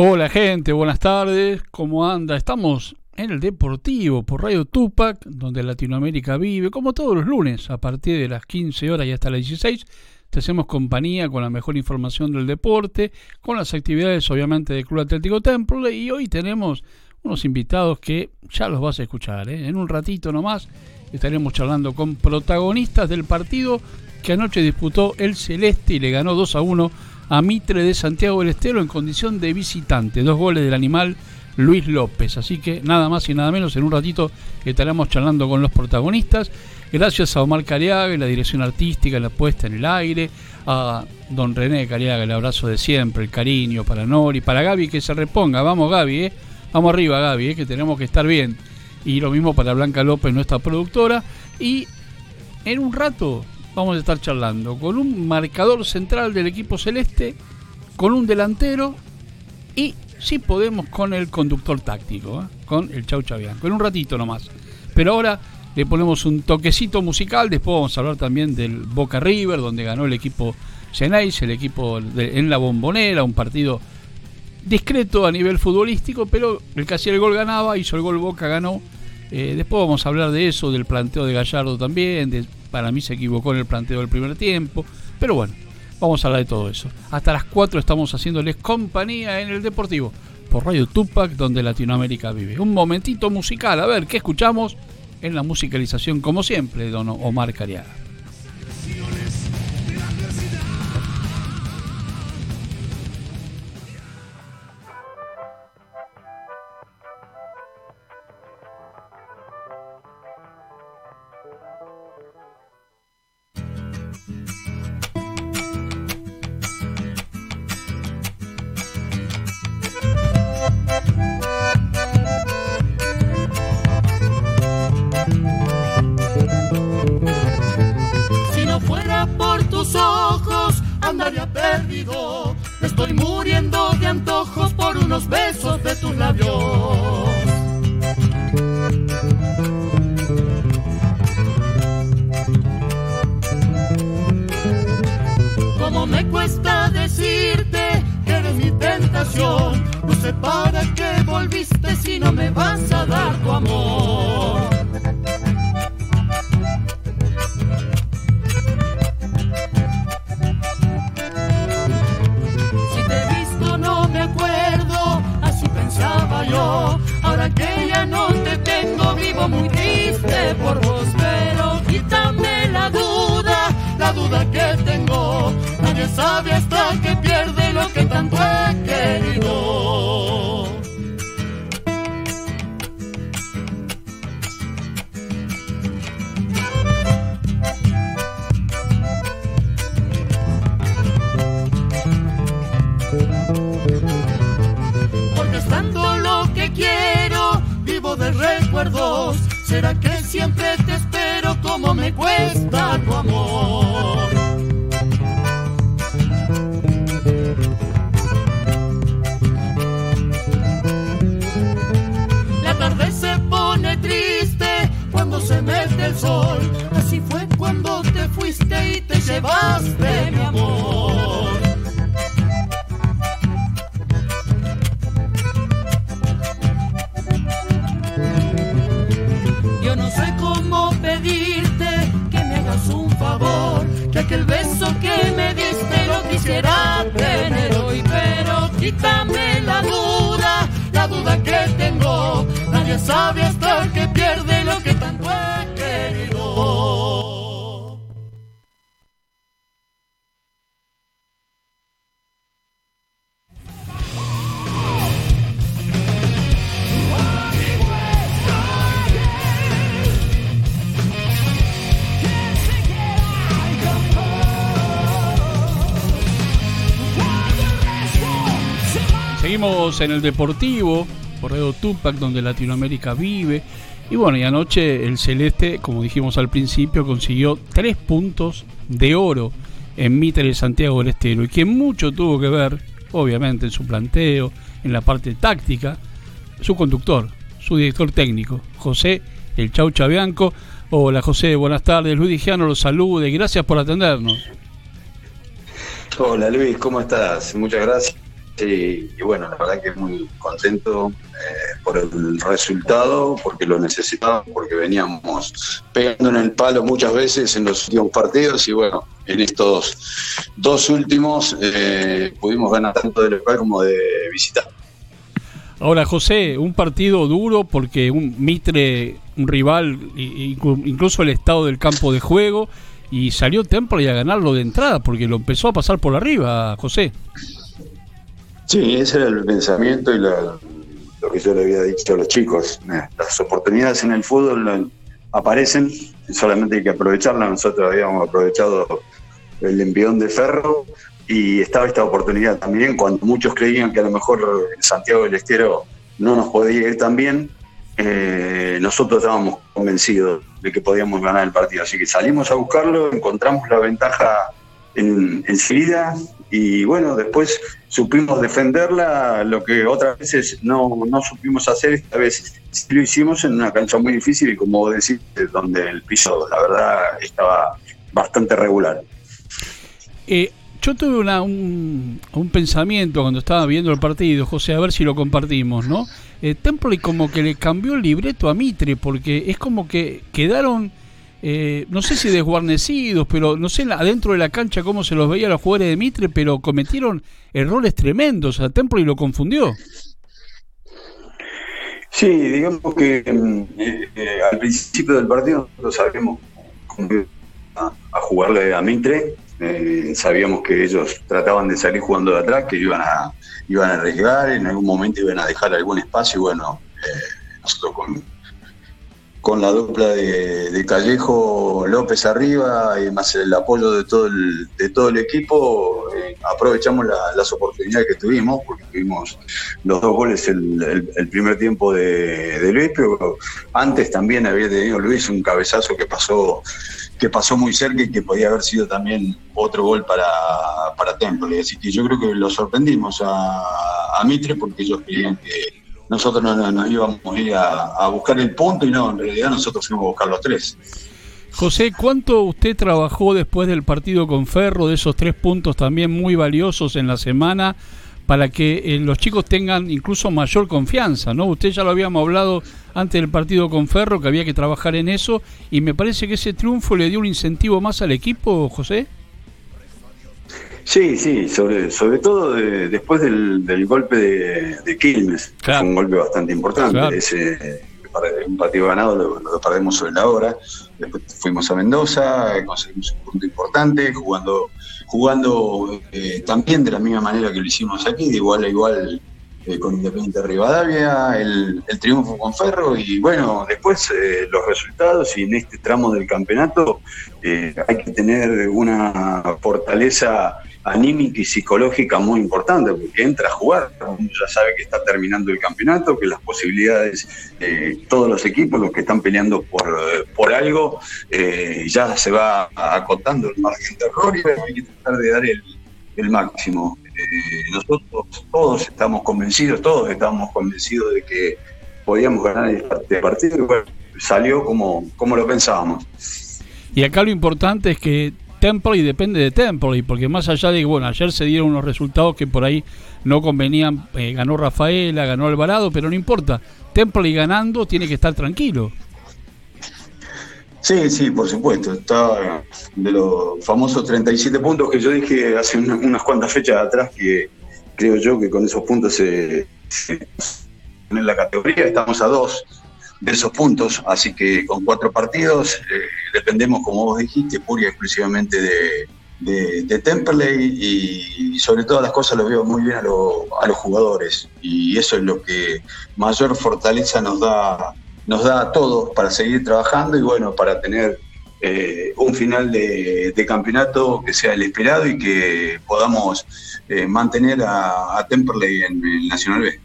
Hola gente, buenas tardes, ¿cómo anda? Estamos en el Deportivo por Radio Tupac, donde Latinoamérica vive, como todos los lunes, a partir de las 15 horas y hasta las 16. Te hacemos compañía con la mejor información del deporte, con las actividades obviamente del Club Atlético Temple y hoy tenemos unos invitados que ya los vas a escuchar. ¿eh? En un ratito nomás estaremos charlando con protagonistas del partido que anoche disputó el Celeste y le ganó 2 a 1 a Mitre de Santiago del Estero en condición de visitante. Dos goles del animal Luis López. Así que nada más y nada menos, en un ratito estaremos charlando con los protagonistas. Gracias a Omar Cariaga, la dirección artística, la puesta en el aire, a don René Cariaga, el abrazo de siempre, el cariño para Nori, para Gaby que se reponga. Vamos Gaby, ¿eh? vamos arriba Gaby, ¿eh? que tenemos que estar bien. Y lo mismo para Blanca López, nuestra productora. Y en un rato vamos a estar charlando con un marcador central del equipo celeste, con un delantero y si podemos con el conductor táctico, ¿eh? con el Chau Chabianco. En un ratito nomás. Pero ahora le ponemos un toquecito musical, después vamos a hablar también del Boca River, donde ganó el equipo Genéis, el equipo en la bombonera, un partido discreto a nivel futbolístico, pero el que hacía el gol ganaba, hizo el gol Boca, ganó. Eh, después vamos a hablar de eso, del planteo de Gallardo también, de para mí se equivocó en el planteo del primer tiempo. Pero bueno, vamos a hablar de todo eso. Hasta las 4 estamos haciéndoles compañía en el Deportivo por Radio Tupac, donde Latinoamérica vive. Un momentito musical, a ver qué escuchamos en la musicalización, como siempre, don Omar Cariaga. andaría perdido. Estoy muriendo de antojos por unos besos de tus labios. Como me cuesta decirte que eres mi tentación, no sé para qué volviste si no me vas a dar tu amor. que tengo. Nadie sabe hasta que pierde lo que tanto he querido. Porque estando lo que quiero, vivo de recuerdos. ¿Será que siempre te espero como me cuesta tu amor? Así fue cuando te fuiste y te llevaste mi amor. Yo no sé cómo pedirte que me hagas un favor, que aquel beso que me diste lo quisiera tener hoy, pero quítame la duda, la duda que tengo, nadie sabe en el Deportivo, por Radio Tupac, donde Latinoamérica vive. Y bueno, y anoche el Celeste, como dijimos al principio, consiguió tres puntos de oro en Mitre de Santiago del Estero. Y quien mucho tuvo que ver, obviamente, en su planteo, en la parte táctica, su conductor, su director técnico, José El Chau Chabianco. Hola José, buenas tardes. Luis Digiano los salude. Gracias por atendernos. Hola Luis, ¿cómo estás? Muchas gracias y, bueno, la verdad que muy contento eh, por el resultado, porque lo necesitábamos, porque veníamos pegando en el palo muchas veces en los últimos partidos y bueno, en estos dos últimos eh, pudimos ganar tanto de local como de visita. Ahora, José, un partido duro porque un Mitre, un rival, incluso el estado del campo de juego, y salió Temple a ganarlo de entrada porque lo empezó a pasar por arriba, José. Sí, ese era el pensamiento y lo que yo le había dicho a los chicos. Las oportunidades en el fútbol aparecen, solamente hay que aprovecharlas. Nosotros habíamos aprovechado el envión de Ferro y estaba esta oportunidad también cuando muchos creían que a lo mejor Santiago del Estero no nos podía ir tan bien. Eh, nosotros estábamos convencidos de que podíamos ganar el partido. Así que salimos a buscarlo, encontramos la ventaja en, enseguida y bueno, después supimos defenderla, lo que otras veces no, no supimos hacer, esta vez lo hicimos en una cancha muy difícil y como decís, donde el piso, la verdad, estaba bastante regular. Eh, yo tuve una, un, un, pensamiento cuando estaba viendo el partido, José, a ver si lo compartimos, ¿no? Eh, Temple como que le cambió el libreto a Mitre, porque es como que quedaron eh, no sé si desguarnecidos, pero no sé adentro de la cancha cómo se los veía a los jugadores de Mitre, pero cometieron errores tremendos. A Templo y lo confundió. Sí, digamos que mm, eh, eh, al principio del partido nosotros sabíamos a, a jugarle a Mitre. sabíamos que ellos trataban de salir jugando de atrás, que iban a, iban a arriesgar, en algún momento iban a dejar algún espacio. Y bueno, nosotros con con la dupla de, Callejo López arriba y más el apoyo de todo el, de todo el equipo, eh, aprovechamos las oportunidades que tuvimos, porque tuvimos los dos goles el, el, primer tiempo de, Luis, pero antes también había tenido Luis un cabezazo que pasó que pasó muy cerca y que podía haber sido también otro gol para, para Temple. Así que yo creo que lo sorprendimos a, a Mitre porque ellos querían que nosotros no, nos íbamos a ir a, buscar el punto y no, en realidad nosotros fuimos a buscar los tres. José, ¿cuánto usted trabajó después del partido con Ferro, de esos tres puntos también muy valiosos en la semana, para que eh, los chicos tengan incluso mayor confianza? ¿no? Usted ya lo habíamos hablado antes del partido con Ferro, que había que trabajar en eso, y me parece que ese triunfo le dio un incentivo más al equipo, José. Sí, sí, sobre, sobre todo después del, golpe de, Quilmes, fue un golpe bastante importante. Ese, un partido ganado lo, perdemos sobre la hora. Después fuimos a Mendoza, conseguimos un punto importante, jugando, jugando eh, también de la misma manera que lo hicimos aquí, de igual a igual eh, con Independiente Rivadavia, el, el, triunfo con Ferro y bueno, después eh, los resultados y en este tramo del campeonato hay que tener una fortaleza anímica y psicológica muy importante, porque entra a jugar, ya sabe que está terminando el campeonato, que las posibilidades, todos los equipos, los que están peleando por, por algo, eh, ya se va acotando el margen de error y hay que tratar de dar el, el máximo. Eh, nosotros todos estamos convencidos, todos estamos convencidos de que podíamos ganar este partido y bueno, salió como, como lo pensábamos. Y acá lo importante es que y depende de Temple, porque más allá de que, bueno, ayer se dieron unos resultados que por ahí no convenían, eh, ganó Rafaela, ganó Alvarado, pero no importa, y ganando tiene que estar tranquilo. Sí, sí, por supuesto. Está de los famosos 37 puntos que yo dije hace unas cuantas fechas atrás que creo yo que con esos puntos se, en la categoría estamos a dos de esos puntos, así que con cuatro partidos eh, dependemos, como vos dijiste, pura y exclusivamente de, de, Temperley y, sobre todas las cosas lo veo muy bien a, a, los jugadores. Y eso es lo que mayor fortaleza nos da, nos da a todos para seguir trabajando y bueno, para tener eh, un final de, campeonato que sea el esperado y que podamos eh, mantener a, Temperley en el Nacional B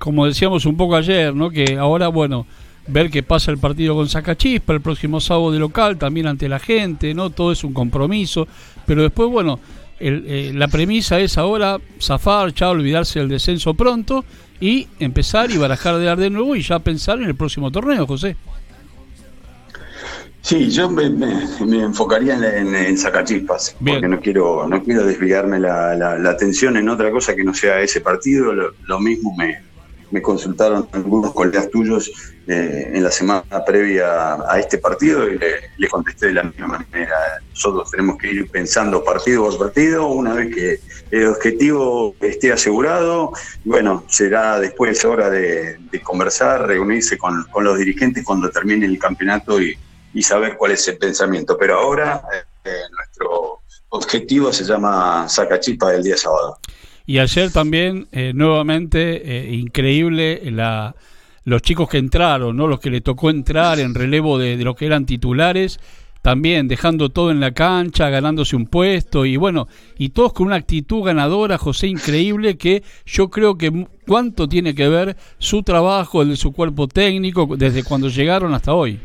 como decíamos un poco ayer, ¿no? Que ahora, bueno, ver qué pasa el partido con Sacachispa el próximo sábado de local, también ante la gente, ¿no? Todo es un compromiso, pero después, bueno, eh, la premisa es ahora zafar, ya olvidarse del descenso pronto y empezar y barajar de dar de nuevo y ya pensar en el próximo torneo, José. Sí, yo me, enfocaría en, en, sacachispas, porque no quiero no quiero desviarme la, la, atención en otra cosa que no sea ese partido. Lo, mismo me, me, consultaron algunos colegas tuyos eh, en la semana previa a este partido y le, contesté de la misma manera. Nosotros tenemos que ir pensando partido por partido, una vez que el objetivo esté asegurado, bueno, será después hora de, conversar, reunirse con, los dirigentes cuando termine el campeonato y saber cuál es el pensamiento. Pero ahora eh, nuestro objetivo se llama Sacachispa del día sábado. Y ayer también, eh, nuevamente, eh, increíble la, los chicos que entraron, ¿no? los que le tocó entrar en relevo de, de lo que eran titulares, también dejando todo en la cancha, ganándose un puesto y bueno, y todos con una actitud ganadora, José, increíble, que yo creo que cuánto tiene que ver su trabajo, el de su cuerpo técnico, desde cuando llegaron hasta hoy.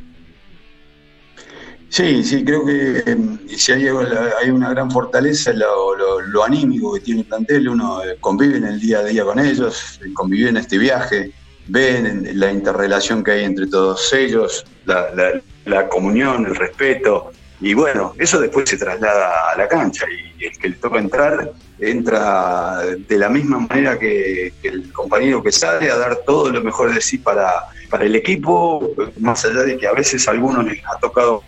Sí, sí, creo que em, si hay, una gran fortaleza lo, lo, anímico que tiene el plantel, uno eh, convive en el día a día con ellos, eh, convive en este viaje, ven la interrelación que hay entre todos ellos, la, la, comunión, el respeto, y bueno, eso después se traslada a la cancha y el que le toca entrar entra de la misma manera que, que, el compañero que sale a dar todo lo mejor de sí para, para el equipo, más allá de que a veces a algunos les ha tocado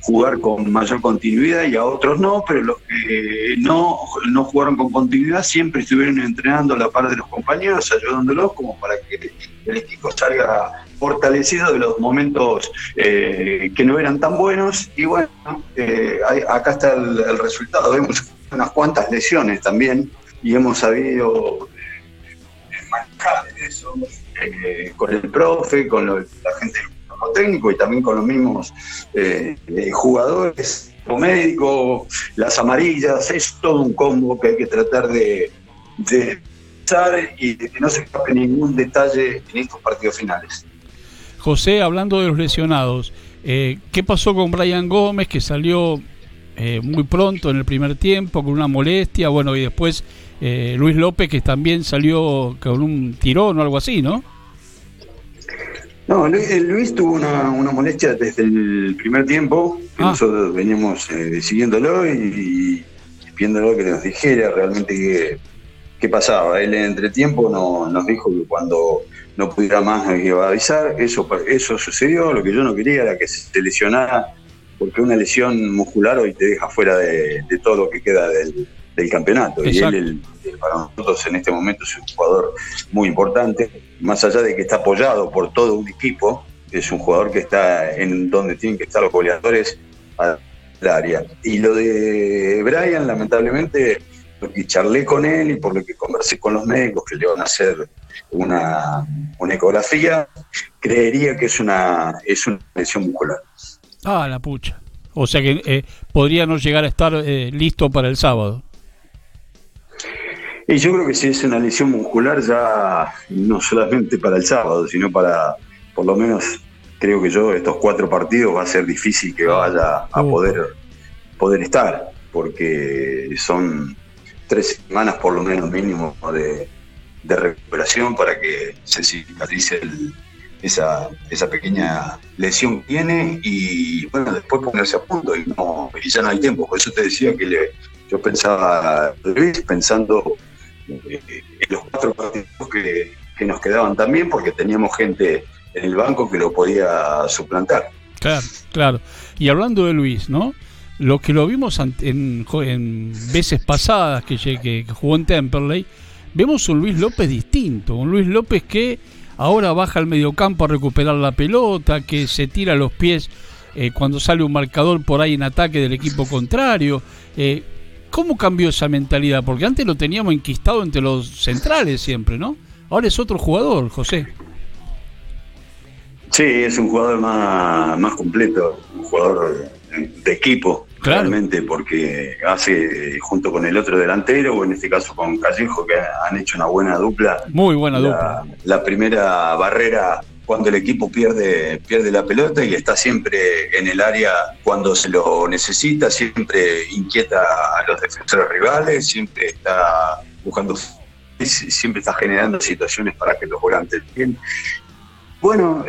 jugar con mayor continuidad y a otros no, pero los que no, no jugaron con continuidad siempre estuvieron entrenando la par de los compañeros, ayudándolos como para que el equipo salga fortalecido de los momentos eh, que no eran tan buenos. Y bueno, eh, acá está el, resultado, vemos unas cuantas lesiones también y hemos sabido eh, manejar eso con el profe, con la gente técnico y también con los mismos eh, eh, jugadores, o médico, las amarillas, es todo un combo que hay que tratar de, de y de que no se escape ningún detalle en estos partidos finales. José, hablando de los lesionados, eh, ¿qué pasó con Brian Gómez que salió muy pronto en el primer tiempo con una molestia? Bueno, y después Luis López que también salió con un tirón o algo así, ¿no? No, Luis, eh, tuvo una, molestia desde el primer tiempo, ah. nosotros veníamos eh, siguiéndolo y, viéndolo que nos dijera realmente qué, pasaba. Él en entretiempo no, nos dijo que cuando no pudiera más nos iba a avisar. Eso, eso sucedió, lo que yo no quería era que se lesionara, porque una lesión muscular hoy te deja fuera de, todo lo que queda del, campeonato. Y él, para nosotros en este momento es un jugador muy importante más allá de que está apoyado por todo un equipo, es un jugador que está en donde tienen que estar los goleadores al área. Y lo de Brian, lamentablemente, porque charlé con él y por lo que conversé con los médicos que le van a hacer una, ecografía, creería que es una, es una lesión muscular. Ah, la pucha. O sea que eh, podría no llegar a estar eh, listo para el sábado. Y yo creo que si es una lesión muscular ya no solamente para el sábado, sino para, por lo menos, creo que yo, estos cuatro partidos va a ser difícil que vaya a poder, poder estar, porque son tres semanas por lo menos mínimo de, recuperación para que se cicatrice esa, esa pequeña lesión que tiene y bueno, después ponerse a punto y, no, y ya no hay tiempo. Por eso te decía que le, yo pensaba, Luis, pensando en los cuatro partidos que, nos quedaban también, porque teníamos gente en el banco que lo podía suplantar. Claro, claro. Y hablando de Luis, ¿no? Lo que lo vimos en, en veces pasadas que, que, jugó en Temperley, vemos un Luis López distinto, un Luis López que ahora baja al mediocampo a recuperar la pelota, que se tira los pies eh, cuando sale un marcador por ahí en ataque del equipo contrario. Eh, ¿Cómo cambió esa mentalidad? Porque antes lo teníamos enquistado entre los centrales siempre, ¿no? Ahora es otro jugador, José. Sí, es un jugador más, más completo, un jugador de equipo, realmente, porque hace junto con el otro delantero, o en este caso con Callejo, que han hecho una buena dupla. Muy buena dupla. La primera barrera cuando el equipo pierde, pierde la pelota y está siempre en el área cuando se lo necesita, siempre inquieta a los defensores rivales, siempre está buscando, siempre está generando situaciones para que los volantes bien. Bueno,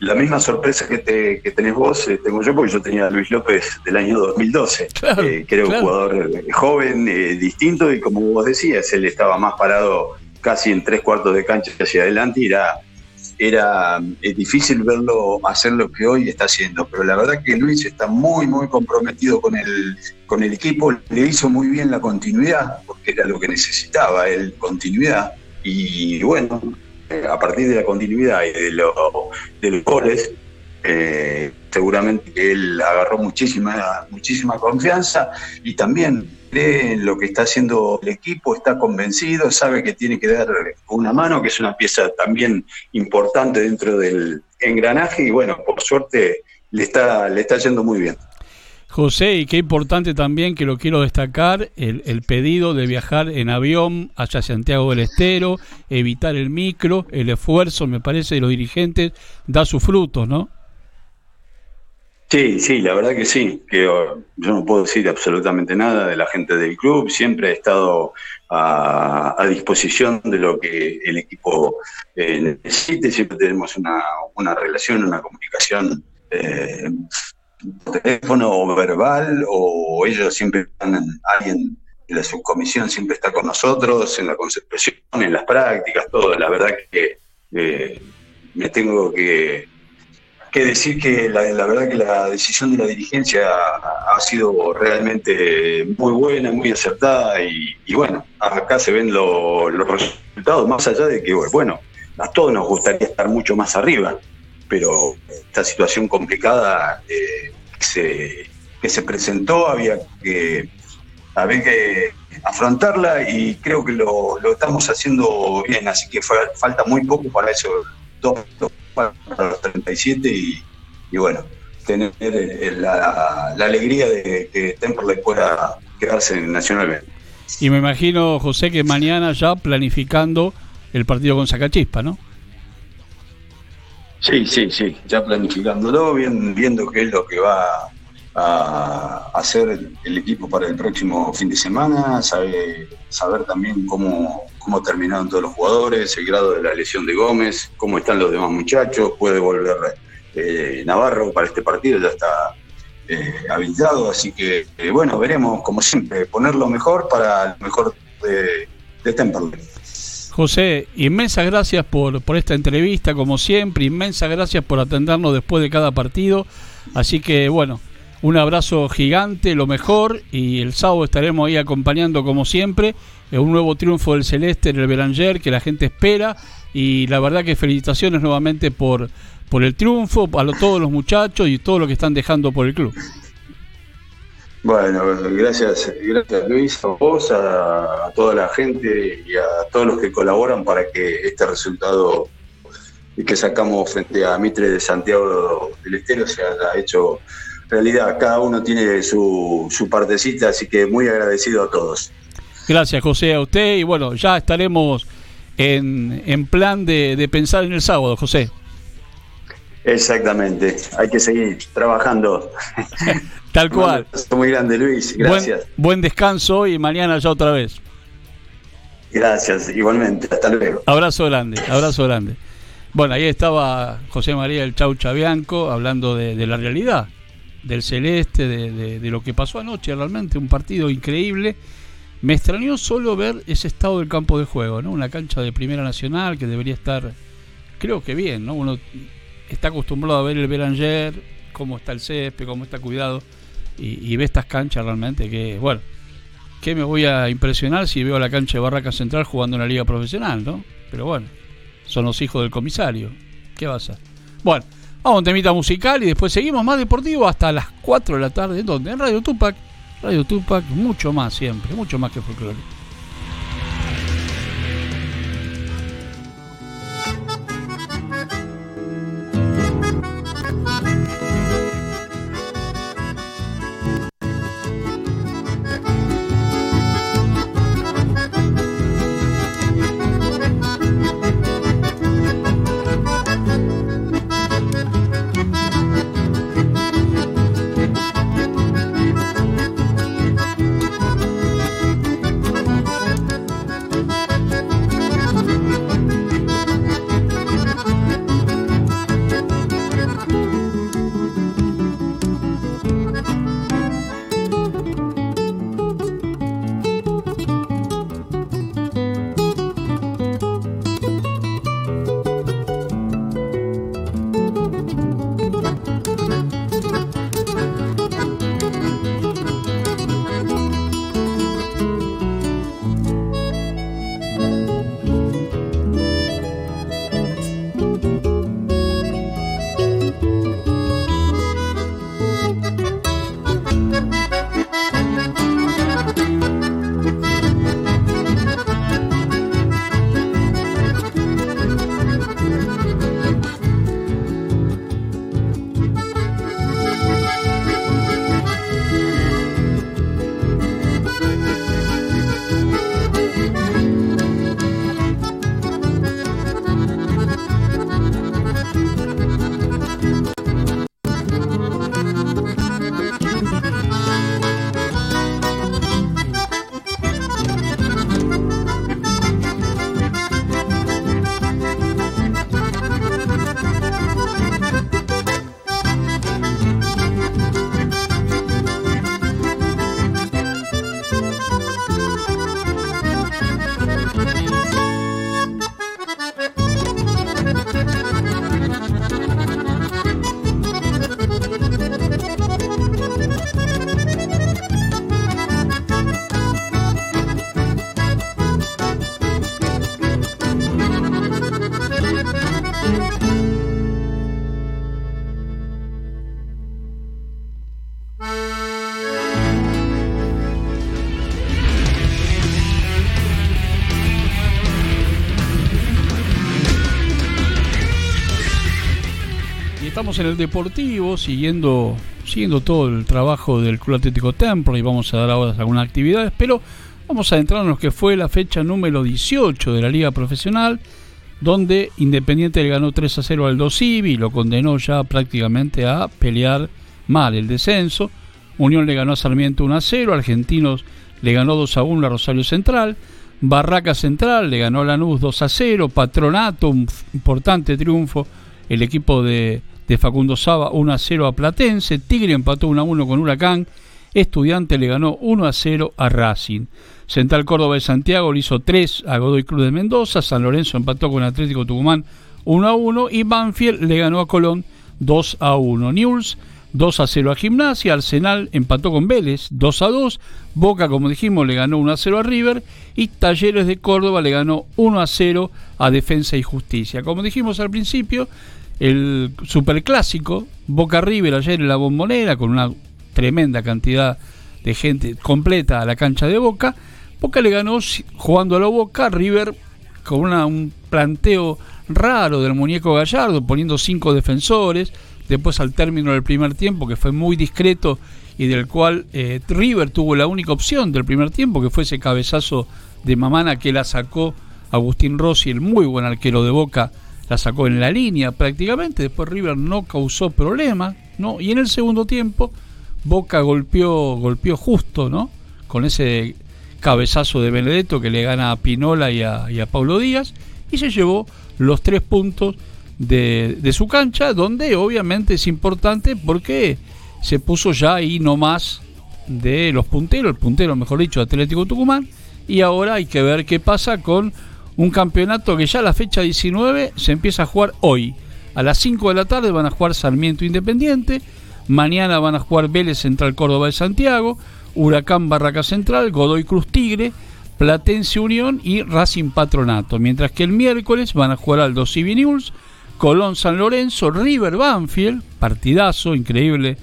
la misma sorpresa que, te, que tenés vos, eh, tengo yo, porque yo tenía a Luis López del año 2012, eh, que era un jugador joven, distinto, y como vos decías, él estaba más parado casi en tres cuartos de cancha hacia adelante y era era difícil verlo hacer lo que hoy está haciendo, pero la verdad que Luis está muy, muy comprometido con el, con el equipo, le hizo muy bien la continuidad, porque era lo que necesitaba, el continuidad, y bueno, eh, a partir de la continuidad y de, lo, de los goles, eh, seguramente él agarró muchísima, muchísima confianza y también cree en lo que está haciendo el equipo, está convencido, sabe que tiene que dar una mano, que es una pieza también importante dentro del engranaje y bueno, por suerte le está, le está yendo muy bien. José, y qué importante también que lo quiero destacar, el, el, pedido de viajar en avión hacia Santiago del Estero, evitar el micro, el esfuerzo, me parece, de los dirigentes da sus frutos, ¿no? Sí, sí, la verdad que sí, que oh, yo no puedo decir absolutamente nada de la gente del club, siempre he estado a, disposición de lo que el equipo eh, necesite, siempre tenemos una, una relación, una comunicación eh, por teléfono o verbal, o ellos siempre están, alguien de la subcomisión siempre está con nosotros en la concentración, en las prácticas, todo, la verdad que eh, me tengo que que decir que la, verdad que la decisión de la dirigencia ha, sido realmente muy buena, muy acertada y, bueno, acá se ven los resultados, más allá de que, bueno, a todos nos gustaría estar mucho más arriba, pero esta situación complicada eh, que, se, presentó había que, había que afrontarla y creo que lo, estamos haciendo bien, así que falta muy poco para eso. Dos, para los 37 y, y bueno, tener eh, la, alegría de que Temperley pueda quedarse en Nacional B. Y me imagino, José, que mañana ya planificando el partido con Sacachispa, ¿no? Sí, sí, sí, ya planificándolo, viendo qué es lo que va a hacer el equipo para el próximo fin de semana, saber, saber también cómo, cómo terminaron todos los jugadores, el grado de la lesión de Gómez, cómo están los demás muchachos, puede volver eh, Navarro para este partido, ya está eh, habilitado, así que eh, bueno, veremos como siempre, ponerlo mejor para el mejor de, de Temperley. José, inmensas gracias por, por esta entrevista, como siempre, inmensas gracias por atendernos después de cada partido, así que bueno, un abrazo gigante, lo mejor, y el sábado estaremos ahí acompañando como siempre un nuevo triunfo del Celeste en el Beranger que la gente espera y la verdad que felicitaciones nuevamente por, por el triunfo, a todos los muchachos y todo lo que están dejando por el club. Bueno, gracias, gracias Luis, a vos, a, toda la gente y a todos los que colaboran para que este resultado que sacamos frente a Mitre de Santiago del Estero se haya hecho realidad. Cada uno tiene su, su partecita, así que muy agradecido a todos. Gracias, José, a usted. Y bueno, ya estaremos en, en plan de, pensar en el sábado, José. Exactamente, hay que seguir trabajando. Tal cual. muy grande, Luis. Gracias. Buen, descanso y mañana ya otra vez. Gracias, igualmente. Hasta luego. Abrazo grande, abrazo grande. Bueno, ahí estaba José María el Chau Chabianco hablando de, la realidad, del celeste, de, lo que pasó anoche realmente, un partido increíble me extrañó solo ver ese estado del campo de juego, ¿no? Una cancha de Primera Nacional que debería estar, creo que bien, ¿no? Uno está acostumbrado a ver el Beranger, cómo está el césped, cómo está cuidado, y, ve estas canchas realmente que, bueno, ¿qué me voy a impresionar si veo la cancha de Barraca Central jugando en la liga profesional, ¿no? Pero bueno, son los hijos del comisario. ¿Qué va a? Bueno, vamos a un temita musical y después seguimos más deportivo hasta las 4 de la tarde. ¿En dónde? En Radio Tupac Radio Tupac, mucho más siempre, mucho más que folclore. En el Deportivo siguiendo, siguiendo todo el trabajo del Club Atlético Templo y vamos a dar ahora algunas actividades, pero vamos a entrar en lo que fue la fecha número 18 de la Liga Profesional, donde Independiente le ganó 3 a 0 al Dosivi y lo condenó ya prácticamente a pelear mal el descenso. Unión le ganó a Sarmiento 1 a 0, Argentinos le ganó 2 a 1 a Rosario Central. Barraca Central le ganó a Lanús 2 a 0, Patronato, un importante triunfo, el equipo de Facundo Saba 1 a 0 a Platense, Tigre empató 1 a 1 con Huracán, Estudiante le ganó 1 a 0 a Racing. Central Córdoba de Santiago le hizo 3 a Godoy Cruz de Mendoza, San Lorenzo empató con Atlético Tucumán 1 a 1 y Banfield le ganó a Colón 2 a 1. News 2 a 0 a Gimnasia, Arsenal empató con Vélez 2 a 2, Boca como dijimos le ganó 1 a 0 a River y Talleres de Córdoba le ganó 1 a 0 a Defensa y Justicia. Como dijimos al principio, el superclásico Boca River ayer en la bombonera con una tremenda cantidad de gente completa a la cancha de Boca. Boca le ganó jugando a la Boca, River con un planteo raro del muñeco Gallardo, poniendo cinco defensores. Después al término del primer tiempo, que fue muy discreto y del cual eh, River tuvo la única opción del primer tiempo, que fue ese cabezazo de Mamana que la sacó Agustín Rossi, el muy buen arquero de Boca, la sacó en la línea prácticamente, después River no causó problema, ¿no? Y en el segundo tiempo Boca golpeó, golpeó justo, ¿no? Con ese cabezazo de Benedetto que le gana a Pinola y a, y Paulo Díaz y se llevó los tres puntos de, de, su cancha, donde obviamente es importante porque se puso ya ahí no más de los punteros, el puntero mejor dicho Atlético Tucumán, y ahora hay que ver qué pasa con un campeonato que ya la fecha 19 se empieza a jugar hoy. A las 5 de la tarde van a jugar Sarmiento Independiente, mañana van a jugar Vélez Central Córdoba de Santiago, Huracán Barraca Central, Godoy Cruz Tigre, Platense Unión y Racing Patronato. Mientras que el miércoles van a jugar Aldo Civi News, Colón San Lorenzo, River Banfield, partidazo increíble.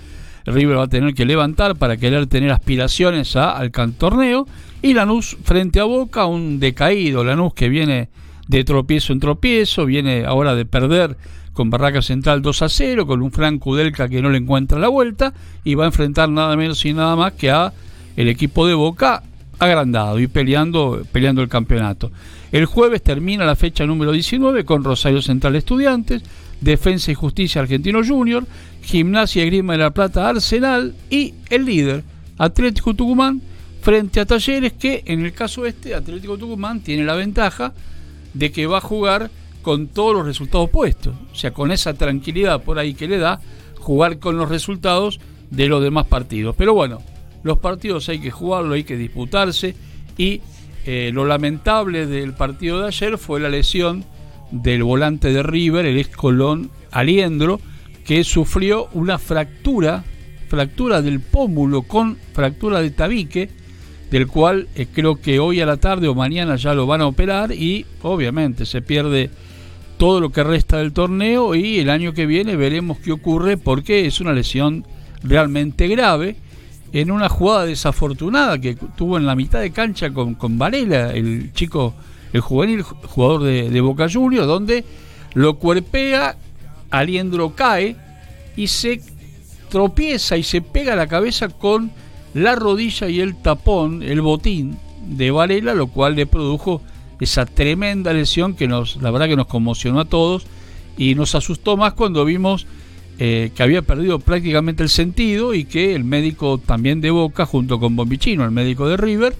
River va a tener que levantar para querer tener aspiraciones a, al torneo y Lanús frente a Boca, un decaído Lanús que viene de tropiezo en tropiezo, viene ahora de perder con Barraca Central 2 a 0, con un Franco Udelca que no le encuentra la vuelta y va a enfrentar nada menos y nada más que a el equipo de Boca agrandado y peleando, peleando el campeonato. El jueves termina la fecha número 19 con Rosario Central Estudiantes, Defensa y Justicia Argentino Junior, Gimnasia y Grima de la Plata Arsenal y el líder Atlético Tucumán frente a Talleres que en el caso este Atlético Tucumán tiene la ventaja de que va a jugar con todos los resultados puestos, o sea, con esa tranquilidad por ahí que le da jugar con los resultados de los demás partidos. Pero bueno, los partidos hay que jugarlo, hay que disputarse y eh, lo lamentable del partido de ayer fue la lesión del volante de River, el ex Colón Aliendro, que sufrió una fractura, fractura del pómulo con fractura de tabique, del cual eh, creo que hoy a la tarde o mañana ya lo van a operar y obviamente se pierde todo lo que resta del torneo y el año que viene veremos qué ocurre porque es una lesión realmente grave en una jugada desafortunada que tuvo en la mitad de cancha con, con Varela, el chico, el juvenil jugador de, Boca Juniors, donde lo cuerpea, Aliendro cae y se tropieza y se pega la cabeza con la rodilla y el tapón, el botín de Varela, lo cual le produjo esa tremenda lesión que nos, la verdad que nos conmocionó a todos y nos asustó más cuando vimos eh, que había perdido prácticamente el sentido y que el médico también de Boca, junto con Bombichino, el médico de River,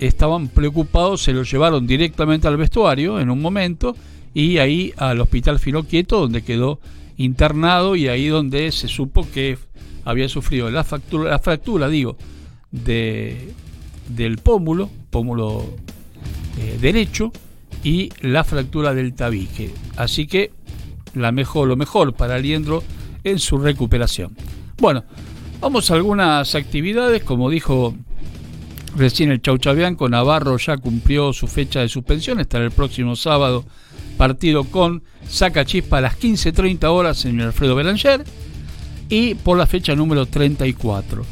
estaban preocupados, se lo llevaron directamente al vestuario en un momento y ahí al hospital Quieto donde quedó internado y ahí donde se supo que había sufrido la fractura, la fractura digo, de, del pómulo, pómulo eh, derecho, y la fractura del tabique. Así que la mejor, lo mejor para Aliendro en su recuperación. Bueno, vamos a algunas actividades, como dijo recién el Chau Chabianco, Navarro ya cumplió su fecha de suspensión, estará el próximo sábado partido con Saca Chispa a las 15.30 horas en el Alfredo Belanger. y por la fecha número 34.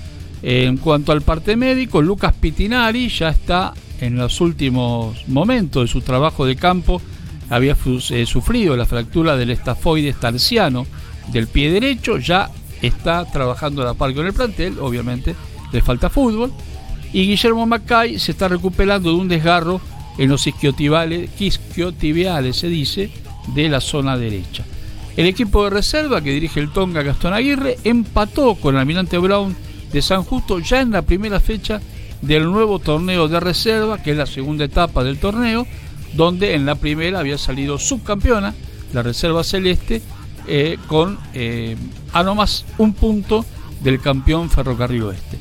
En cuanto al parte médico, Lucas Pitinari ya está en los últimos momentos de su trabajo de campo. Había eh, sufrido la fractura del estafoides tarsiano del pie derecho, ya está trabajando a la par con el plantel, obviamente le falta fútbol. Y Guillermo Macay se está recuperando de un desgarro en los isquiotibiales, isquiotibiales se dice, de la zona derecha. El equipo de reserva que dirige el Tonga Gastón Aguirre empató con el Almirante Brown de San Justo ya en la primera fecha del nuevo torneo de reserva, que es la segunda etapa del torneo, donde en la primera había salido subcampeona, la Reserva Celeste, eh, con eh, a no más un punto del campeón Ferrocarril Oeste.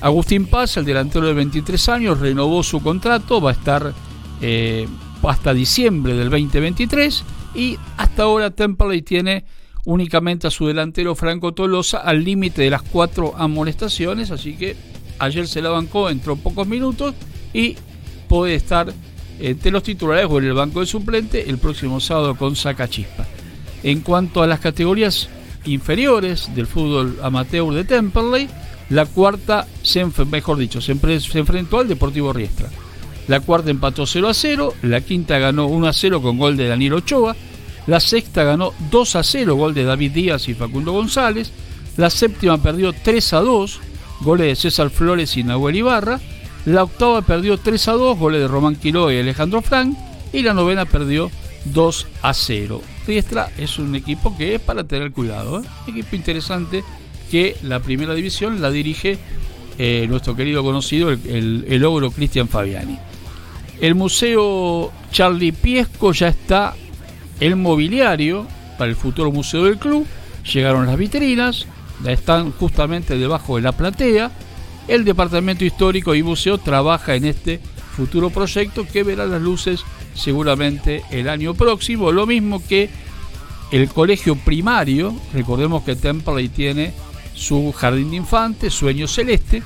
Agustín Paz, el delantero de 23 años, renovó su contrato, va a estar eh, hasta diciembre del 2023 y hasta ahora Temperley tiene únicamente a su delantero Franco Tolosa al límite de las cuatro amonestaciones, así que ayer se la bancó, entró pocos minutos y puede estar entre los titulares o en el banco de suplente el próximo sábado con Sacachispa. En cuanto a las categorías inferiores del fútbol amateur de Temperley, la cuarta, se mejor dicho, se, enfrentó al Deportivo Riestra. La cuarta empató 0 a 0, la quinta ganó 1 a 0 con gol de Daniel Ochoa, la sexta ganó 2 a 0, gol de David Díaz y Facundo González, la séptima perdió 3 a 2, goles de César Flores y Nahuel Ibarra, la octava perdió 3 a 2, goles de Román Quiró y Alejandro Frank, y la novena perdió 2 a 0. Riestra es un equipo que es para tener cuidado, ¿eh? equipo interesante que la primera división la dirige eh, nuestro querido conocido, el, el, ogro Cristian Fabiani. El Museo Charlie Piesco ya está el mobiliario para el futuro museo del club. Llegaron las vitrinas, están justamente debajo de la platea. El Departamento Histórico y Museo trabaja en este futuro proyecto que verá las luces seguramente el año próximo. Lo mismo que el colegio primario, recordemos que Temperley tiene su jardín de infantes, Sueño Celeste,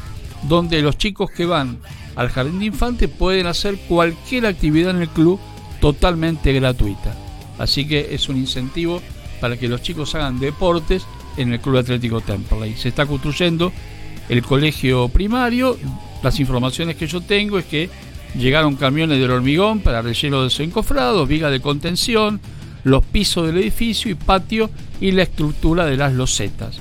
donde los chicos que van al jardín de infantes pueden hacer cualquier actividad en el club totalmente gratuita. Así que es un incentivo para que los chicos hagan deportes en el Club Atlético Temperley. Se está construyendo el colegio primario. Las informaciones que yo tengo es que llegaron camiones del hormigón para relleno de encofrados, viga de contención, los pisos del edificio y patio y la estructura de las losetas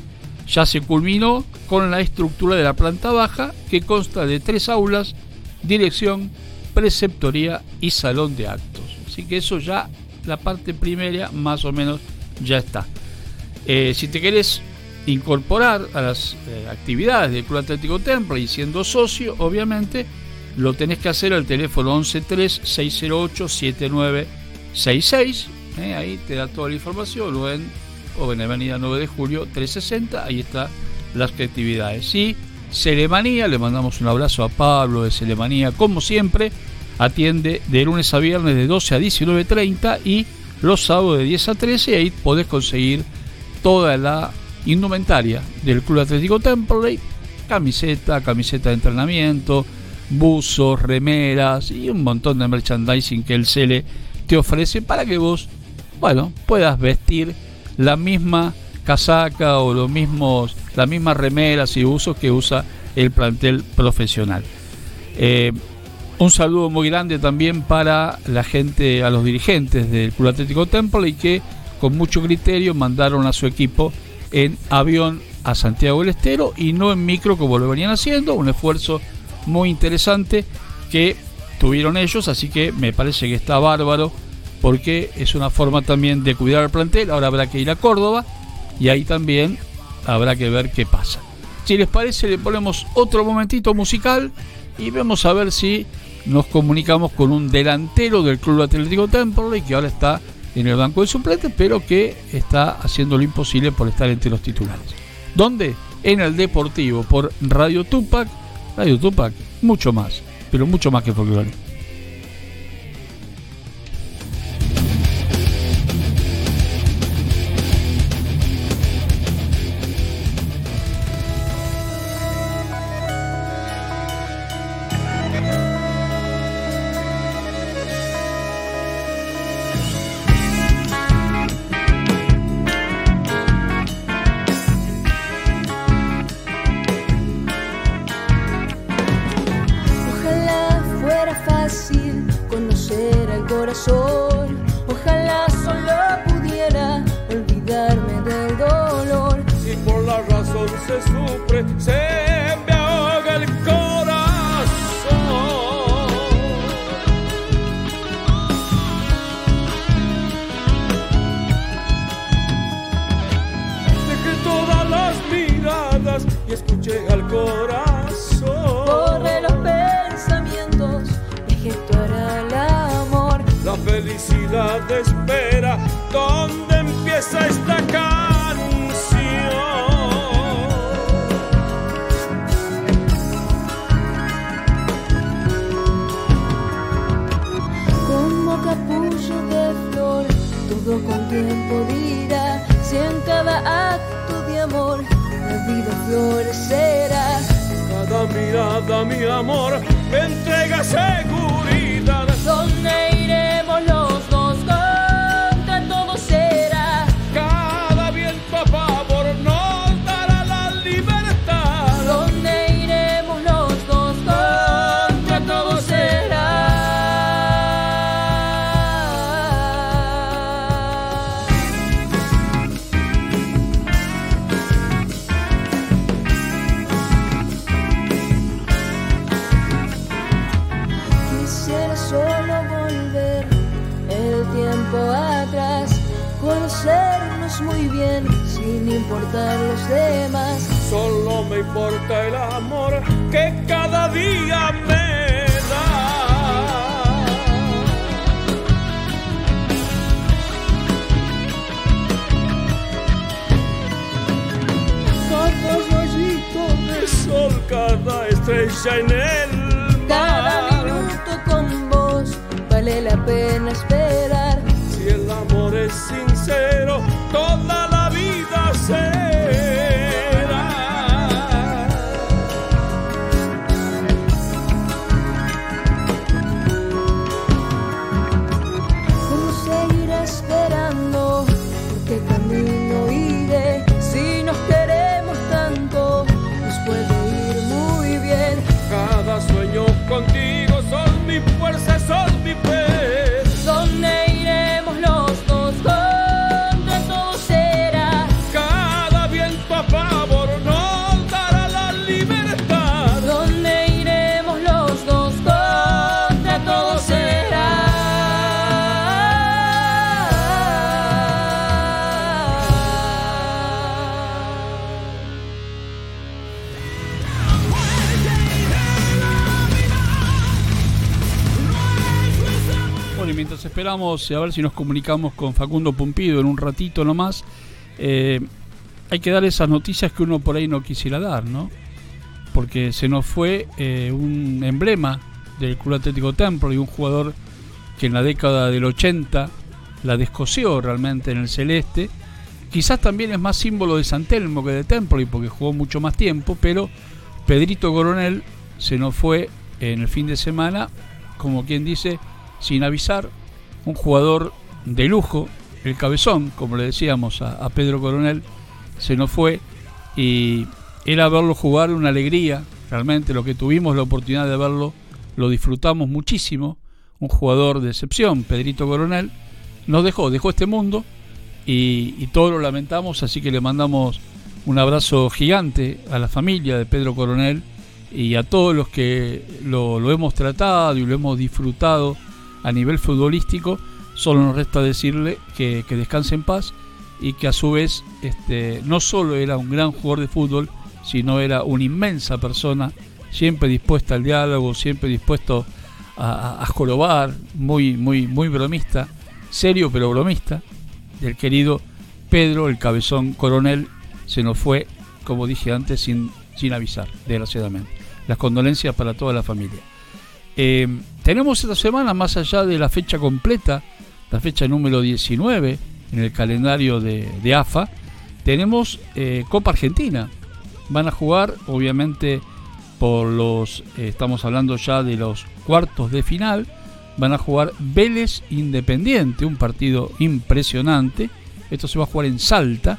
ya se culminó con la estructura de la planta baja que consta de tres aulas, dirección, preceptoría y salón de actos. Así que eso ya, la parte primera más o menos ya está. Eh, si te quieres incorporar a las eh, actividades del Club Atlético Temple y siendo socio, obviamente lo tenés que hacer al teléfono 113-608-7966. Eh, ahí te da toda la información o en o en Avenida 9 de Julio 360, ahí está las actividades. Y Celemanía, le mandamos un abrazo a Pablo de Celemanía, como siempre, atiende de lunes a viernes de 12 a 19.30 y los sábados de 10 a 13, ahí podés conseguir toda la indumentaria del Club Atlético Temperley, camiseta, camiseta de entrenamiento, buzos, remeras y un montón de merchandising que el Cele te ofrece para que vos, bueno, puedas vestir la misma casaca o los mismos, las mismas remeras y usos que usa el plantel profesional. Eh, un saludo muy grande también para la gente, a los dirigentes del Club Atlético Temple y que con mucho criterio mandaron a su equipo en avión a Santiago del Estero y no en micro como lo venían haciendo, un esfuerzo muy interesante que tuvieron ellos, así que me parece que está bárbaro porque es una forma también de cuidar al plantel. Ahora habrá que ir a Córdoba y ahí también habrá que ver qué pasa. Si les parece, le ponemos otro momentito musical y vamos a ver si nos comunicamos con un delantero del Club Atlético Temperley que ahora está en el banco de suplentes, pero que está haciendo lo imposible por estar entre los titulares. ¿Dónde? En el Deportivo, por Radio Tupac. Radio Tupac, mucho más, pero mucho más que folclore. Cada estrella en el Cada mar. minuto con vos vale la pena esperar. Esperamos a ver si nos comunicamos con Facundo Pumpido en un ratito nomás, eh, hay que dar esas noticias que uno por ahí no quisiera dar, ¿no? Porque se nos fue eh, un emblema del Club Atlético Templo y un jugador que en la década del 80 la descosió realmente en el celeste. Quizás también es más símbolo de San Telmo que de Templo y porque jugó mucho más tiempo, pero Pedrito Coronel se nos fue en el fin de semana, como quien dice, sin avisar, un jugador de lujo, el cabezón, como le decíamos a, Pedro Coronel, se nos fue y era verlo jugar una alegría, realmente lo que tuvimos la oportunidad de verlo, lo disfrutamos muchísimo, un jugador de excepción, Pedrito Coronel, nos dejó, dejó este mundo y, y todos lo lamentamos, así que le mandamos un abrazo gigante a la familia de Pedro Coronel y a todos los que lo, lo hemos tratado y lo hemos disfrutado a nivel futbolístico. Solo nos resta decirle que, que descanse en paz y que a su vez este, no solo era un gran jugador de fútbol, sino era una inmensa persona, siempre dispuesta al diálogo, siempre dispuesto a, a, jorobar, muy, muy, muy bromista, serio pero bromista, del querido Pedro el Cabezón Coronel, se nos fue, como dije antes, sin, sin avisar, desgraciadamente. Las condolencias para toda la familia. Eh, tenemos esta semana, más allá de la fecha completa, la fecha número 19 en el calendario de, AFA, tenemos eh, Copa Argentina. Van a jugar, obviamente, por los, eh, estamos hablando ya de los cuartos de final, van a jugar Vélez Independiente, un partido impresionante. Esto se va a jugar en Salta,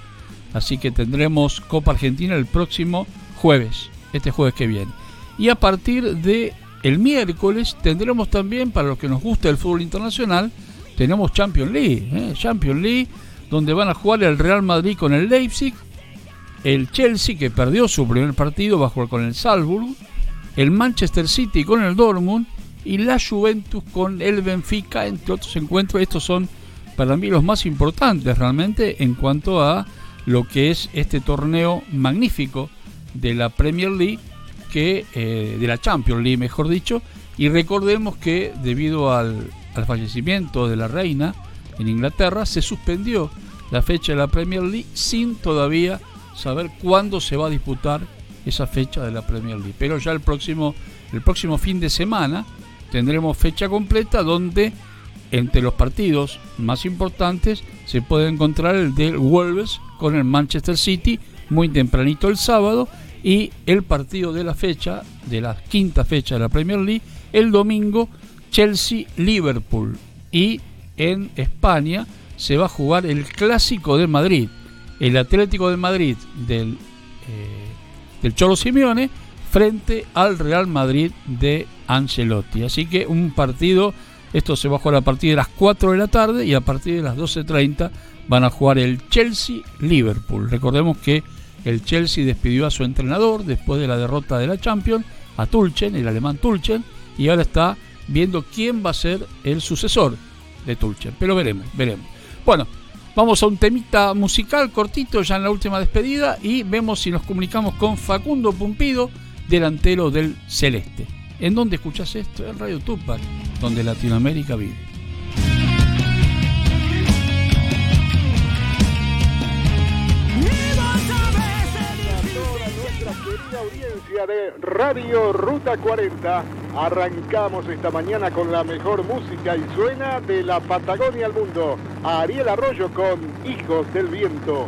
así que tendremos Copa Argentina el próximo jueves, este jueves que viene. Y a partir de el miércoles tendremos también, para los que nos gusta el fútbol internacional, tenemos Champions League. ¿eh? Champions League, donde van a jugar el Real Madrid con el Leipzig, el Chelsea, que perdió su primer partido bajo con el Salzburg, el Manchester City con el Dortmund y la Juventus con el Benfica, entre otros encuentros. Estos son para mí los más importantes realmente en cuanto a lo que es este torneo magnífico de la Premier League, que eh, de la Champions League, mejor dicho. Y recordemos que debido al, al fallecimiento de la reina en Inglaterra, se suspendió la fecha de la Premier League sin todavía saber cuándo se va a disputar esa fecha de la Premier League. Pero ya el próximo, el próximo fin de semana tendremos fecha completa donde entre los partidos más importantes se puede encontrar el del Wolves con el Manchester City muy tempranito el sábado y el partido de la fecha, de la quinta fecha de la Premier League, el domingo Chelsea-Liverpool. Y en España se va a jugar el Clásico de Madrid, el Atlético de Madrid del, eh, del Cholo Simeone frente al Real Madrid de Ancelotti. Así que un partido, esto se va a jugar a partir de las 4 de la tarde y a partir de las 12.30 van a jugar el Chelsea-Liverpool. Recordemos que el Chelsea despidió a su entrenador después de la derrota de la Champions, a Tulchen, el alemán Tulchen, y ahora está viendo quién va a ser el sucesor de Tulchen. Pero veremos, veremos. Bueno, vamos a un temita musical cortito ya en la última despedida y vemos si nos comunicamos con Facundo Pumpido, delantero del Celeste. ¿En dónde escuchas esto? En Radio Tupac, donde Latinoamérica vive. De Radio Ruta 40. Arrancamos esta mañana con la mejor música y suena de la Patagonia al mundo. Ariel Arroyo con Hijos del Viento.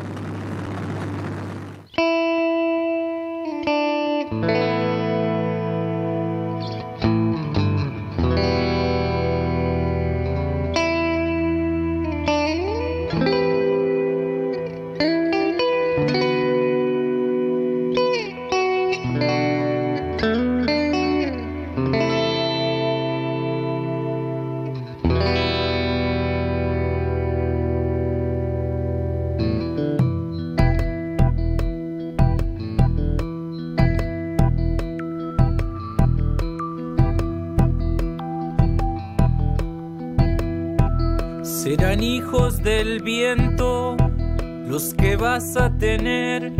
Vas a tener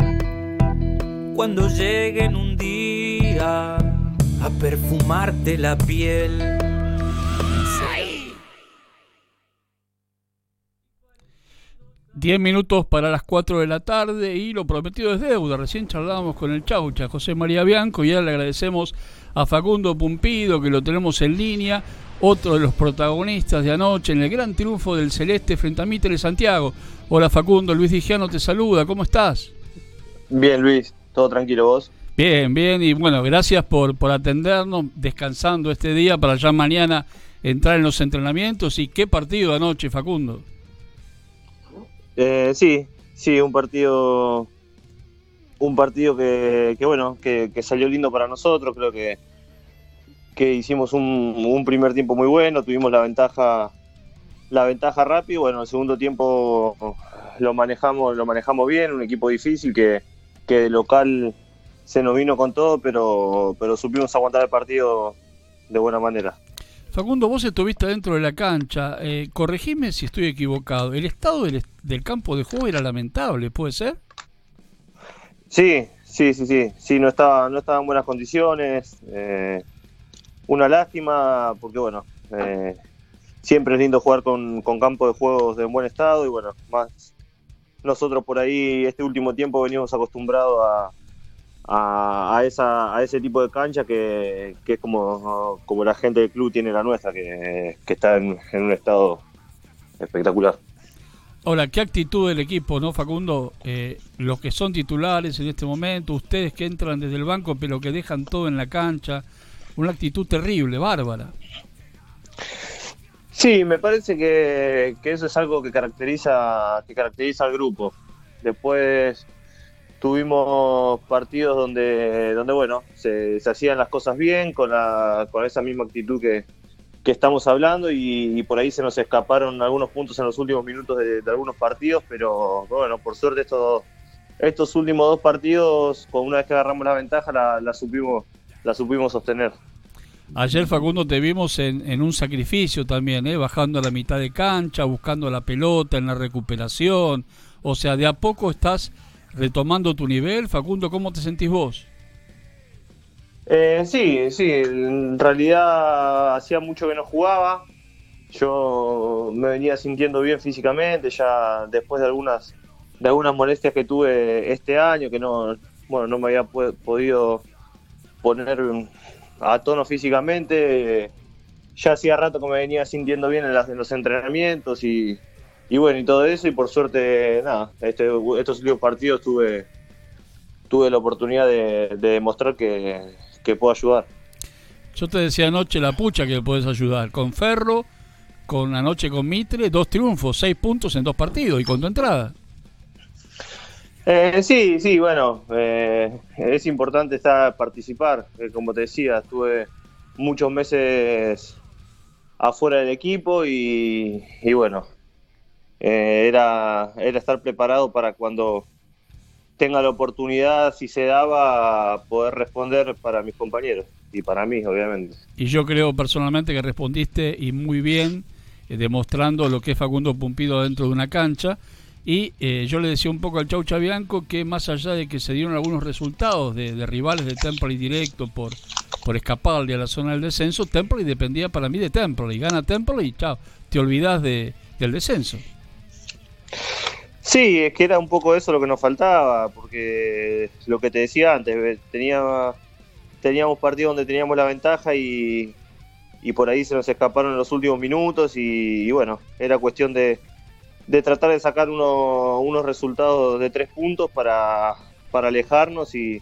cuando lleguen un día a perfumarte la piel. Diez minutos para las 4 de la tarde y lo prometido es deuda. Recién charlábamos con el Chaucha, José María Bianco, y ahora le agradecemos a Facundo Pumpido que lo tenemos en línea otro de los protagonistas de anoche en el gran triunfo del Celeste frente a Mitre Santiago. Hola Facundo, Luis Digiano te saluda, ¿cómo estás? Bien Luis, todo tranquilo vos. Bien, bien, y bueno, gracias por, por atendernos, descansando este día para ya mañana entrar en los entrenamientos. ¿Y qué partido anoche, Facundo? Eh, sí, sí, un partido un partido que, que bueno, que, salió lindo para nosotros, creo que que hicimos un, primer tiempo muy bueno, tuvimos la ventaja la ventaja rápido, bueno, el segundo tiempo lo manejamos lo manejamos bien, un equipo difícil que, que de local se nos vino con todo, pero, pero supimos aguantar el partido de buena manera. Facundo, vos estuviste dentro de la cancha, eh, corregime si estoy equivocado, el estado del, del, campo de juego era lamentable, ¿puede ser? Sí, sí, sí, sí, sí, no estaba, no estaba en buenas condiciones, eh, una lástima porque bueno, eh, siempre es lindo jugar con, con campo de juegos de buen estado y bueno, más nosotros por ahí este último tiempo venimos acostumbrados a, a, esa, a ese tipo de cancha que, es como, como la gente del club tiene la nuestra, que, está en, un estado espectacular. Ahora, ¿qué actitud del equipo, no, Facundo? Eh, los que son titulares en este momento, ustedes que entran desde el banco pero que dejan todo en la cancha, una actitud terrible, bárbara. Sí, me parece que, eso es algo que caracteriza, que caracteriza al grupo. Después, tuvimos partidos donde, donde bueno, se, hacían las cosas bien, con, la, con esa misma actitud que, estamos hablando y, por ahí se nos escaparon algunos puntos en los últimos minutos de, algunos partidos, pero bueno, por suerte estos, estos últimos dos partidos, con una vez que agarramos la ventaja, la, supimos, la supimos sostener. Ayer Facundo te vimos en, en un sacrificio también, ¿eh? bajando a la mitad de cancha, buscando la pelota en la recuperación, o sea, de a poco estás retomando tu nivel. Facundo, ¿cómo te sentís vos? Eh, sí, sí, en realidad hacía mucho que no jugaba. Yo me venía sintiendo bien físicamente, ya después de algunas de algunas molestias que tuve este año, que no, bueno, no me había podido poner a tono físicamente. Ya hacía rato que me venía sintiendo bien en, en los entrenamientos y, y bueno, y todo eso, y por suerte, nada, este, estos últimos partidos tuve, tuve la oportunidad de, demostrar que, puedo ayudar. Yo te decía anoche la pucha que puedes ayudar. Con Ferro, con anoche con Mitre, dos triunfos, seis puntos en dos partidos y con tu entrada. Eh, sí, sí, bueno, eh, es importante estar participar. Eh, como te decía, estuve muchos meses afuera del equipo y, y bueno, eh, era, era estar preparado para cuando tenga la oportunidad, si se daba, poder responder para mis compañeros y para mí, obviamente. Y yo creo personalmente que respondiste y muy bien, eh, demostrando lo que es Facundo Pumpido dentro de una cancha. Y eh, yo le decía un poco al Chau Chabianco que más allá de que se dieron algunos resultados de, rivales de Temple y directo por, por escaparle a la zona del descenso, Temple dependía para mí de Temple. Y gana Temple y chao, te olvidas de, del descenso. Sí, es que era un poco eso lo que nos faltaba, porque lo que te decía antes, tenía, teníamos partidos donde teníamos la ventaja y, por ahí se nos escaparon los últimos minutos y, bueno, era cuestión de, tratar de sacar unos resultados de tres puntos para, alejarnos y,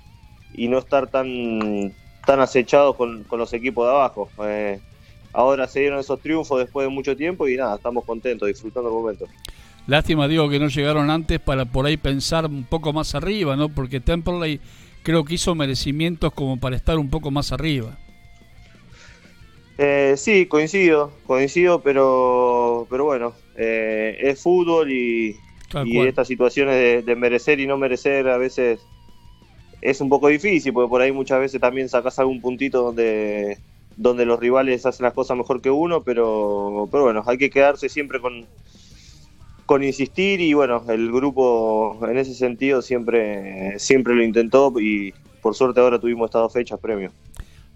no estar tan, tan acechados con, los equipos de abajo. Eh, ahora se dieron esos triunfos después de mucho tiempo y nada, estamos contentos, disfrutando el momento. Lástima, digo, que no llegaron antes para por ahí pensar un poco más arriba, ¿no? Porque Temperley creo que hizo merecimientos como para estar un poco más arriba. Eh, sí, coincido, coincido, pero, pero bueno, eh, es fútbol y, estas situaciones de, merecer y no merecer a veces es un poco difícil, porque por ahí muchas veces también sacas algún puntito donde, donde los rivales hacen las cosas mejor que uno, pero, pero bueno, hay que quedarse siempre con, con insistir y bueno, el grupo en ese sentido siempre, siempre lo intentó y por suerte ahora tuvimos estas dos fechas premio.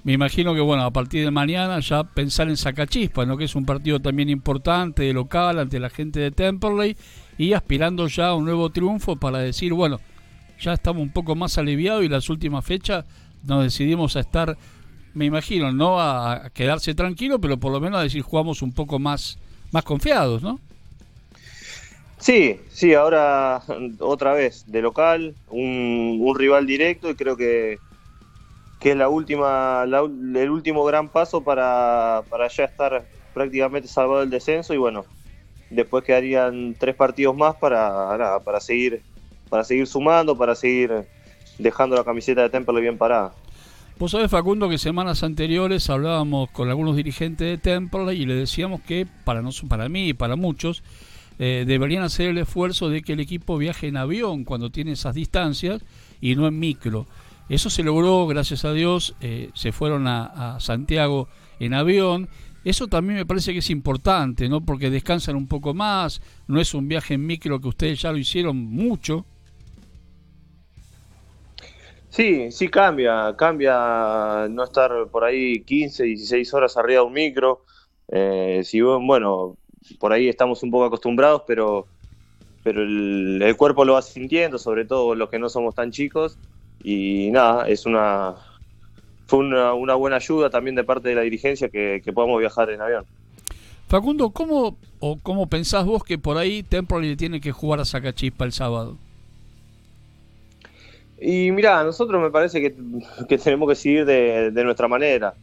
Me imagino que bueno, a partir de mañana ya pensar en Sacachispa, ¿no? que es un partido también importante de local ante la gente de Temperley y aspirando ya a un nuevo triunfo para decir, bueno, ya estamos un poco más aliviados y las últimas fechas nos decidimos a estar, me imagino, no a, quedarse tranquilo, pero por lo menos a decir jugamos un poco más, más confiados, ¿no? Sí, sí, ahora otra vez de local, un, rival directo y creo que, que es la última, el último gran paso para, para ya estar prácticamente salvado del descenso y bueno, después quedarían tres partidos más para, para seguir para seguir sumando, para seguir dejando la camiseta de Temple bien parada. Vos sabés, Facundo, que semanas anteriores hablábamos con algunos dirigentes de Temple y le decíamos que para, no, para mí y para muchos eh, deberían hacer el esfuerzo de que el equipo viaje en avión cuando tiene esas distancias y no en micro. Eso se logró, gracias a Dios, eh, se fueron a, Santiago en avión. Eso también me parece que es importante, ¿no? Porque descansan un poco más, no es un viaje en micro que ustedes ya lo hicieron mucho. Sí, sí cambia, cambia no estar por ahí 15, 16 horas arriba de un micro. Eh, si bueno, por ahí estamos un poco acostumbrados, pero, pero el, cuerpo lo va sintiendo, sobre todo los que no somos tan chicos. Y nada, es una fue una, buena ayuda también de parte de la dirigencia que, podamos viajar en avión. Facundo, ¿cómo, o ¿cómo pensás vos que por ahí Temple tiene que jugar a Sacachispa el sábado? Y mira, nosotros me parece que, tenemos que seguir de, de, nuestra manera.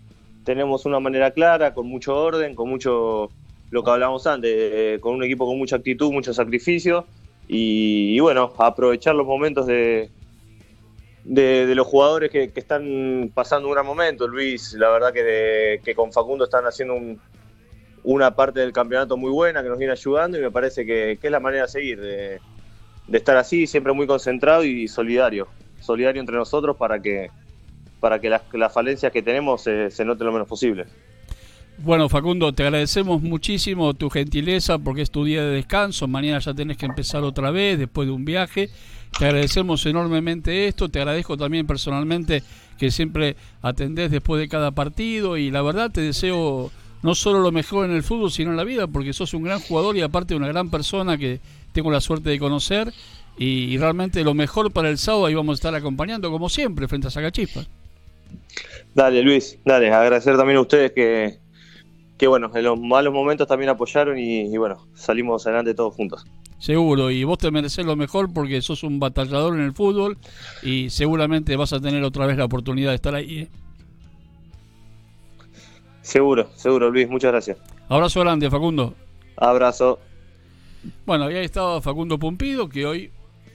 Tenemos una manera clara, con mucho orden, con mucho lo que hablábamos antes, eh, con un equipo con mucha actitud, mucho sacrificio y, bueno, aprovechar los momentos de, de, los jugadores que, están pasando un gran momento. Luis, la verdad que, que con Facundo están haciendo una parte del campeonato muy buena que nos viene ayudando y me parece que, es la manera de seguir, de, estar así, siempre muy concentrado y solidario, solidario entre nosotros para que, para que las, falencias que tenemos se, se noten lo menos posible. Bueno, Facundo, te agradecemos muchísimo tu gentileza porque es tu día de descanso. Mañana ya tenés que empezar otra vez después de un viaje. Te agradecemos enormemente esto. Te agradezco también personalmente que siempre atendés después de cada partido. Y la verdad te deseo no solo lo mejor en el fútbol, sino en la vida, porque sos un gran jugador y aparte una gran persona que tengo la suerte de conocer. Y, realmente lo mejor para el sábado ahí vamos a estar acompañando, como siempre, frente a Sacachispa. Dale, Luis, dale, agradecer también a ustedes que, que bueno, en los malos momentos también apoyaron y, bueno, salimos adelante todos juntos. Seguro, y vos te mereces lo mejor porque sos un batallador en el fútbol y seguramente vas a tener otra vez la oportunidad de estar ahí. ¿eh? Seguro, seguro, Luis, muchas gracias. Abrazo grande, Facundo. Abrazo. Bueno, ahí estaba Facundo Pumpido, que hoy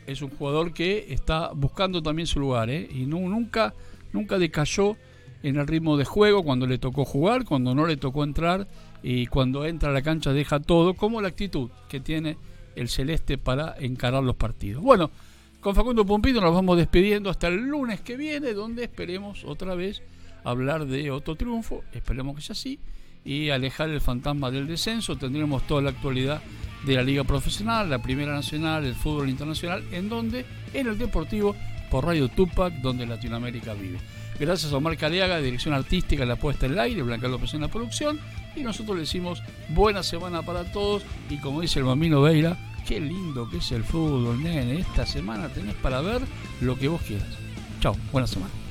es un jugador que está buscando también su lugar, ¿eh? y no, nunca, nunca decayó en el ritmo de juego, cuando le tocó jugar, cuando no le tocó entrar y cuando entra a la cancha deja todo, como la actitud que tiene el celeste para encarar los partidos. Bueno, con Facundo Pompito nos vamos despidiendo hasta el lunes que viene, donde esperemos otra vez hablar de otro triunfo, esperemos que sea así, y alejar el fantasma del descenso. Tendremos toda la actualidad de la Liga Profesional, la Primera Nacional, el fútbol internacional, en donde, en el Deportivo, por Radio Tupac, donde Latinoamérica vive. Gracias a Omar Caliaga, dirección artística, la puesta en el aire, Blanca López en la producción. Y nosotros le decimos buena semana para todos. Y como dice el Mamino Veira, qué lindo que es el fútbol, nene. Esta semana tenés para ver lo que vos quieras. Chao, buena semana.